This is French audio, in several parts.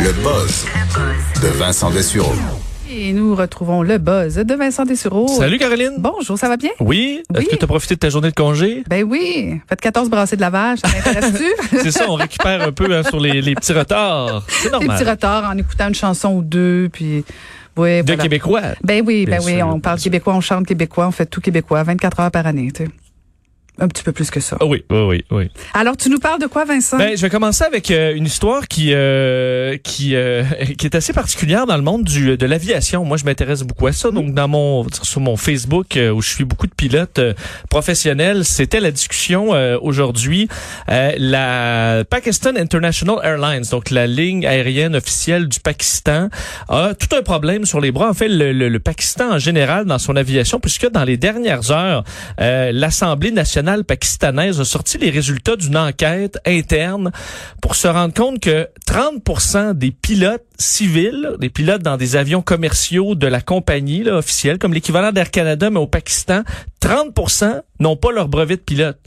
Le buzz de Vincent Dessureau. Et nous retrouvons le buzz de Vincent Dessureau. Salut Caroline. Bonjour, ça va bien? Oui. Est-ce Oui. que tu as profité de ta journée de congé? Ben oui. Faites 14 brassées de lavage, ça t'intéresse-tu? C'est ça, on récupère un peu hein, sur les, les petits retards. C'est Des normal. petits retards en écoutant une chanson ou deux, puis... Oui, De voilà. Québécois. Ben oui, ben Bien oui, sûr, on parle québécois, on chante québécois, on fait tout québécois, 24 heures par année, tu sais. Un petit peu plus que ça. Ah oui, oui, oui, oui. Alors, tu nous parles de quoi, Vincent? Ben, je vais commencer avec euh, une histoire qui euh, qui euh, qui est assez particulière dans le monde du de l'aviation. Moi, je m'intéresse beaucoup à ça. Donc, dans mon sur mon Facebook euh, où je suis beaucoup de pilotes euh, professionnels, c'était la discussion euh, aujourd'hui. Euh, la Pakistan International Airlines, donc la ligne aérienne officielle du Pakistan, a tout un problème sur les bras. En fait, le, le- le Pakistan en général dans son aviation, puisque dans les dernières heures, euh, l'Assemblée nationale pakistanaise a sorti les résultats d'une enquête interne pour se rendre compte que 30 des pilotes civils, des pilotes dans des avions commerciaux de la compagnie officielle, comme l'équivalent d'Air Canada, mais au Pakistan, 30 n'ont pas leur brevet de pilote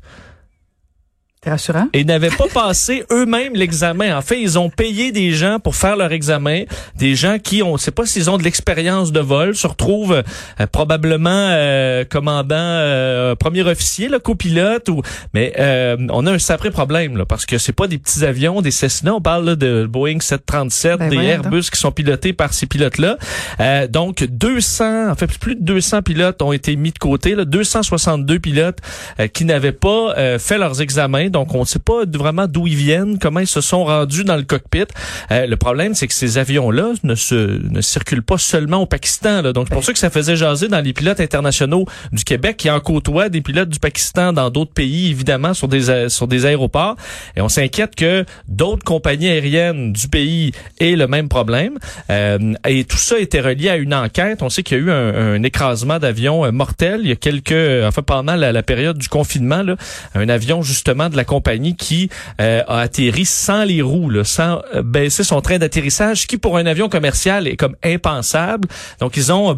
rassurant? et n'avaient pas passé eux-mêmes l'examen. En fait, ils ont payé des gens pour faire leur examen, des gens qui, on ne sait pas s'ils ont de l'expérience de vol, se retrouvent euh, probablement euh, commandant, euh, premier officier, là, copilote, ou mais euh, on a un sacré problème là, parce que c'est pas des petits avions, des Cessna, on parle là, de Boeing 737, Ben des Airbus qui sont pilotés par ces pilotes-là. Euh, donc 200, en fait plus de 200 pilotes ont été mis de côté, là, 262 pilotes euh, qui n'avaient pas euh, fait leurs examens. Donc, on ne sait pas vraiment d'où ils viennent, comment ils se sont rendus dans le cockpit. Euh, le problème, c'est que ces avions-là ne se ne circulent pas seulement au Pakistan. Là. Donc, c'est pour ça que ça faisait jaser dans les pilotes internationaux du Québec qui en côtoient des pilotes du Pakistan dans d'autres pays, évidemment, sur des a- sur des aéroports. Et on s'inquiète que d'autres compagnies aériennes du pays aient le même problème. Euh, et tout ça était relié à une enquête. On sait qu'il y a eu un, un écrasement d'avion euh, mortel il y a quelques, euh, enfin pendant la, la période du confinement, là, un avion justement compagnie qui euh, a atterri sans les roues, sans euh, baisser son train d'atterrissage, ce qui pour un avion commercial est comme impensable. Donc ils ont euh,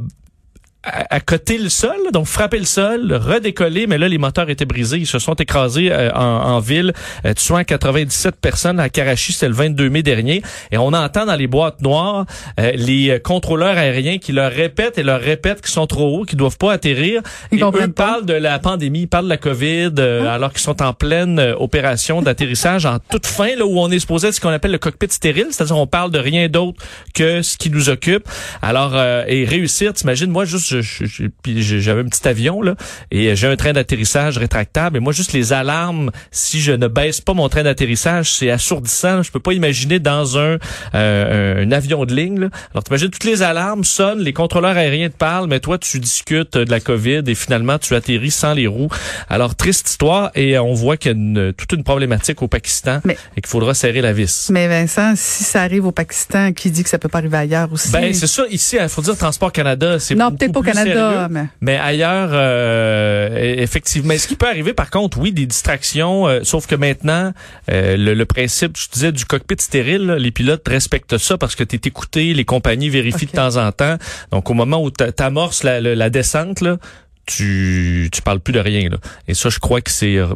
à, à côté le sol, donc frapper le sol, redécoller, mais là les moteurs étaient brisés, ils se sont écrasés euh, en, en ville, euh, tuant 97 personnes à Karachi, c'était le 22 mai dernier, et on entend dans les boîtes noires euh, les euh, contrôleurs aériens qui leur répètent et leur répètent qu'ils sont trop hauts, qu'ils doivent pas atterrir. Ils et eux parlent de la pandémie, ils parlent de la COVID, euh, alors qu'ils sont en pleine euh, opération d'atterrissage en toute fin, là où on est supposé être ce qu'on appelle le cockpit stérile, c'est-à-dire on parle de rien d'autre que ce qui nous occupe. Alors euh, et réussir, t'imagines, moi juste j'avais un petit avion là et j'ai un train d'atterrissage rétractable et moi juste les alarmes, si je ne baisse pas mon train d'atterrissage, c'est assourdissant. là. Je peux pas imaginer dans un euh, un avion de ligne. Là. Alors t'imagines toutes les alarmes sonnent, les contrôleurs aériens te parlent, mais toi tu discutes de la COVID et finalement tu atterris sans les roues. Alors triste histoire et on voit qu'il y a une- toute une problématique au Pakistan Mais- et qu'il faudra serrer la vis. Mais Vincent, si ça arrive au Pakistan, qui dit que ça peut pas arriver ailleurs aussi? Ben c'est ça ici, il faut dire Transport Canada, c'est non, peut-être pas Canada, mais... Mais ailleurs, euh, e- effectivement. Mais ce qui peut arriver, par contre, oui, des distractions. euh, sauf que maintenant, euh, le, le principe, je disais, du cockpit stérile, là, les pilotes respectent ça parce que tu es écouté, les compagnies vérifient de temps en temps. Donc, au moment où tu amorces la, la- la descente, là, tu tu parles plus de rien. Là. Et ça, je crois que c'est euh,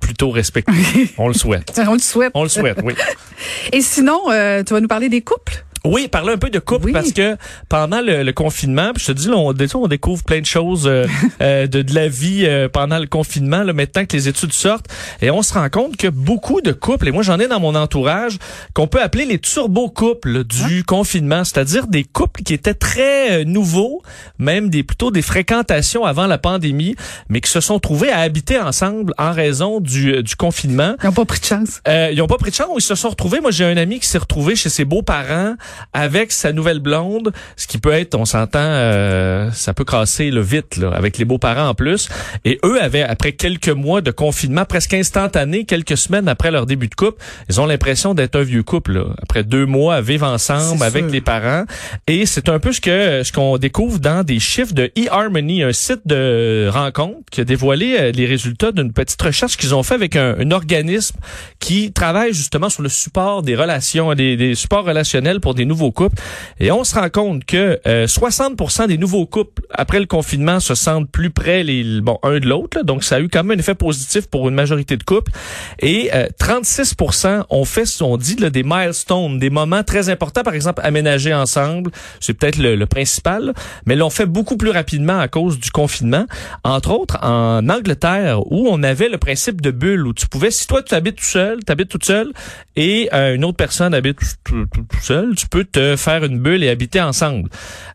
plutôt respecté. On le souhaite. On le souhaite. On le souhaite, oui. Et sinon, euh, tu vas nous parler des couples? Oui, parler un peu de couple Oui. parce que pendant le, le confinement, puis je te dis, là, on, on découvre plein de choses euh, euh, de, de la vie euh, pendant le confinement, là, maintenant que les études sortent, et on se rend compte que beaucoup de couples, et moi j'en ai dans mon entourage, qu'on peut appeler les turbo-couples du confinement, c'est-à-dire des couples qui étaient très euh, nouveaux, même des plutôt des fréquentations avant la pandémie, mais qui se sont trouvés à habiter ensemble en raison du, euh, du confinement. Ils n'ont pas pris de chance. Euh, ils ont pas pris de chance, ils se sont retrouvés. Moi, j'ai un ami qui s'est retrouvé chez ses beaux-parents avec sa nouvelle blonde, ce qui peut être, on s'entend, euh, ça peut casser le vite, là, avec les beaux-parents en plus. Et eux avaient, après quelques mois de confinement presque instantané, quelques semaines après leur début de couple, ils ont l'impression d'être un vieux couple, là, après deux mois à vivre ensemble avec sûr. les parents. Et c'est un peu ce que ce qu'on découvre dans des chiffres de eHarmony, un site de rencontre qui a dévoilé euh, les résultats d'une petite recherche qu'ils ont fait avec un, un organisme qui travaille justement sur le support des relations, des, des supports relationnels pour des nouveaux couples. Et on se rend compte que 60% des nouveaux couples après le confinement se sentent plus près les bon un de l'autre. Donc ça a eu quand même un effet positif pour une majorité de couples. Et 36% ont fait, on dit là, des milestones, des moments très importants, par exemple aménager ensemble. C'est peut-être le, le principal, mais l'ont fait beaucoup plus rapidement à cause du confinement. Entre autres, en Angleterre, où on avait le principe de bulle, où tu pouvais, si toi tu habites tout seul, tu habites toute seule, et euh, une autre personne habite tout, seul, tu te faire une bulle et habiter ensemble.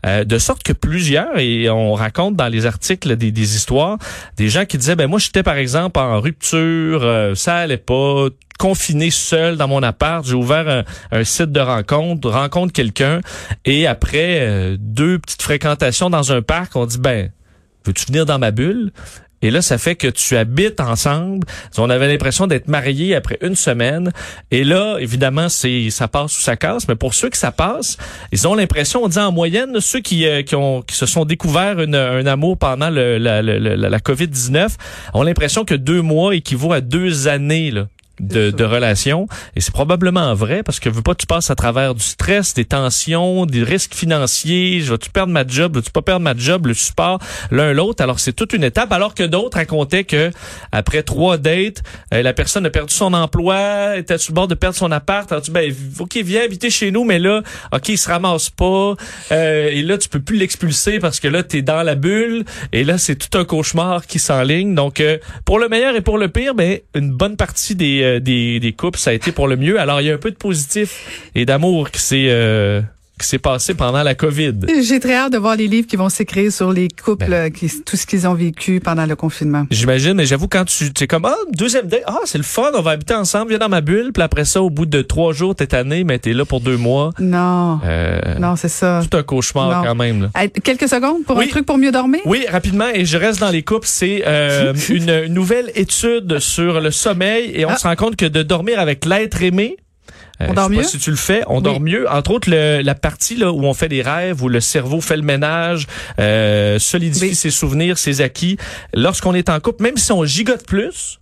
Euh, de sorte que plusieurs, et on raconte dans les articles des, des histoires, des gens qui disaient, ben moi j'étais par exemple en rupture, euh, ça allait pas, confiné seul dans mon appart. J'ai ouvert un, un, site de rencontre, rencontre quelqu'un, et après euh, deux petites fréquentations dans un parc, on dit ben veux-tu venir dans ma bulle? Et là, ça fait que tu habites ensemble. On avait l'impression d'être mariés après une semaine. Et là, évidemment, c'est ça passe ou ça casse. Mais pour ceux que ça passe, ils ont l'impression, on dit en moyenne, ceux qui, euh, qui, se sont découverts un amour pendant la, la COVID-19, ont l'impression que deux mois équivaut à deux années. Là de, de relations. Et c'est probablement vrai parce que veux pas, tu passes à travers du stress, des tensions, des risques financiers. Je vais-tu perdre ma job? Veux-tu pas perdre ma job? Le support l'un l'autre. Alors, c'est toute une étape. Alors que d'autres racontaient que après trois dates, euh, la personne a perdu son emploi, était sur le bord de perdre son appart. Alors, tu ben, OK, viens habiter chez nous, mais là, OK, il se ramasse pas. Euh, et là, tu peux plus l'expulser parce que là, tu es dans la bulle. Et là, c'est tout un cauchemar qui s'enligne. Donc, euh, pour le meilleur et pour le pire, ben, une bonne partie des euh, des, des couples, ça a été pour le mieux. Alors, il y a un peu de positif et d'amour qui s'est euh, qui s'est passé pendant la COVID. J'ai très hâte de voir les livres qui vont s'écrire sur les couples, ben. qui, tout ce qu'ils ont vécu pendant le confinement. J'imagine, mais j'avoue, quand tu es comme, ah, deuxième date, ah, c'est le fun, on va habiter ensemble, viens dans ma bulle, puis après ça, au bout de trois jours, t'es tanné, mais t'es là pour deux mois. Non. Euh, non, c'est ça. Tout un cauchemar quand même. Là. Quelques secondes pour un truc pour mieux dormir? Oui, rapidement, et je reste dans les couples, c'est euh, une, nouvelle étude sur le sommeil, et on ah. se rend compte que de dormir avec l'être aimé, on dort mieux? si tu le fais, on dort mieux. Entre autres, le, la partie là où on fait des rêves, où le cerveau fait le ménage, euh, solidifie ses souvenirs, ses acquis. Lorsqu'on est en couple, même si on gigote plus,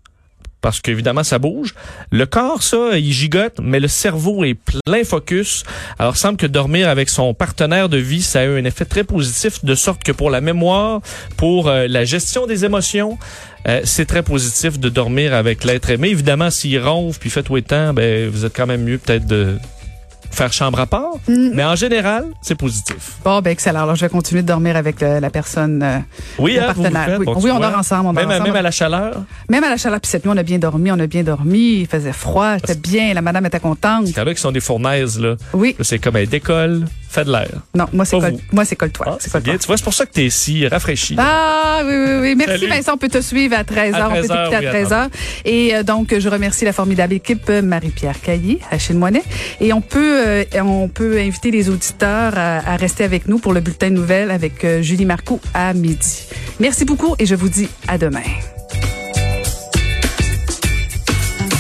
parce qu'évidemment ça bouge. Le corps, ça, il gigote, mais le cerveau est plein focus. Alors, semble que dormir avec son partenaire de vie, ça a eu un effet très positif, de sorte que pour la mémoire, pour euh, la gestion des émotions, euh, c'est très positif de dormir avec l'être aimé. Évidemment, s'il ronfle puis fait tout le temps, ben vous êtes quand même mieux peut-être de faire chambre à part. Mm. Mais en général, c'est positif. Bon, ben excellent. Alors, je vais continuer de dormir avec le, la personne, euh, oui, hein, partenaire. oui, oui on dort ensemble. On même, ensemble. même à la chaleur? Même à la chaleur. Puis cette nuit, on a bien dormi. On a bien dormi. Il faisait froid. C'était bien. La madame était contente. Il y en a qui sont des fournaises, là. Oui. C'est comme elle décolle, Non, moi, c'est col moi c'est. Ah, c'est bien. Tu vois, c'est pour ça que tu es si rafraîchi. Ah, oui, oui, oui. Merci, Salut. Vincent. On peut te suivre à 13h. on peut t'écouter à 13h. Et euh, donc, je remercie la formidable équipe euh, Marie-Pierre Caillé, Achille Moinet. Et on peut, euh, on peut inviter les auditeurs à, rester avec nous pour le bulletin de nouvelles avec euh, Julie Marcoux à midi. Merci beaucoup et je vous dis à demain.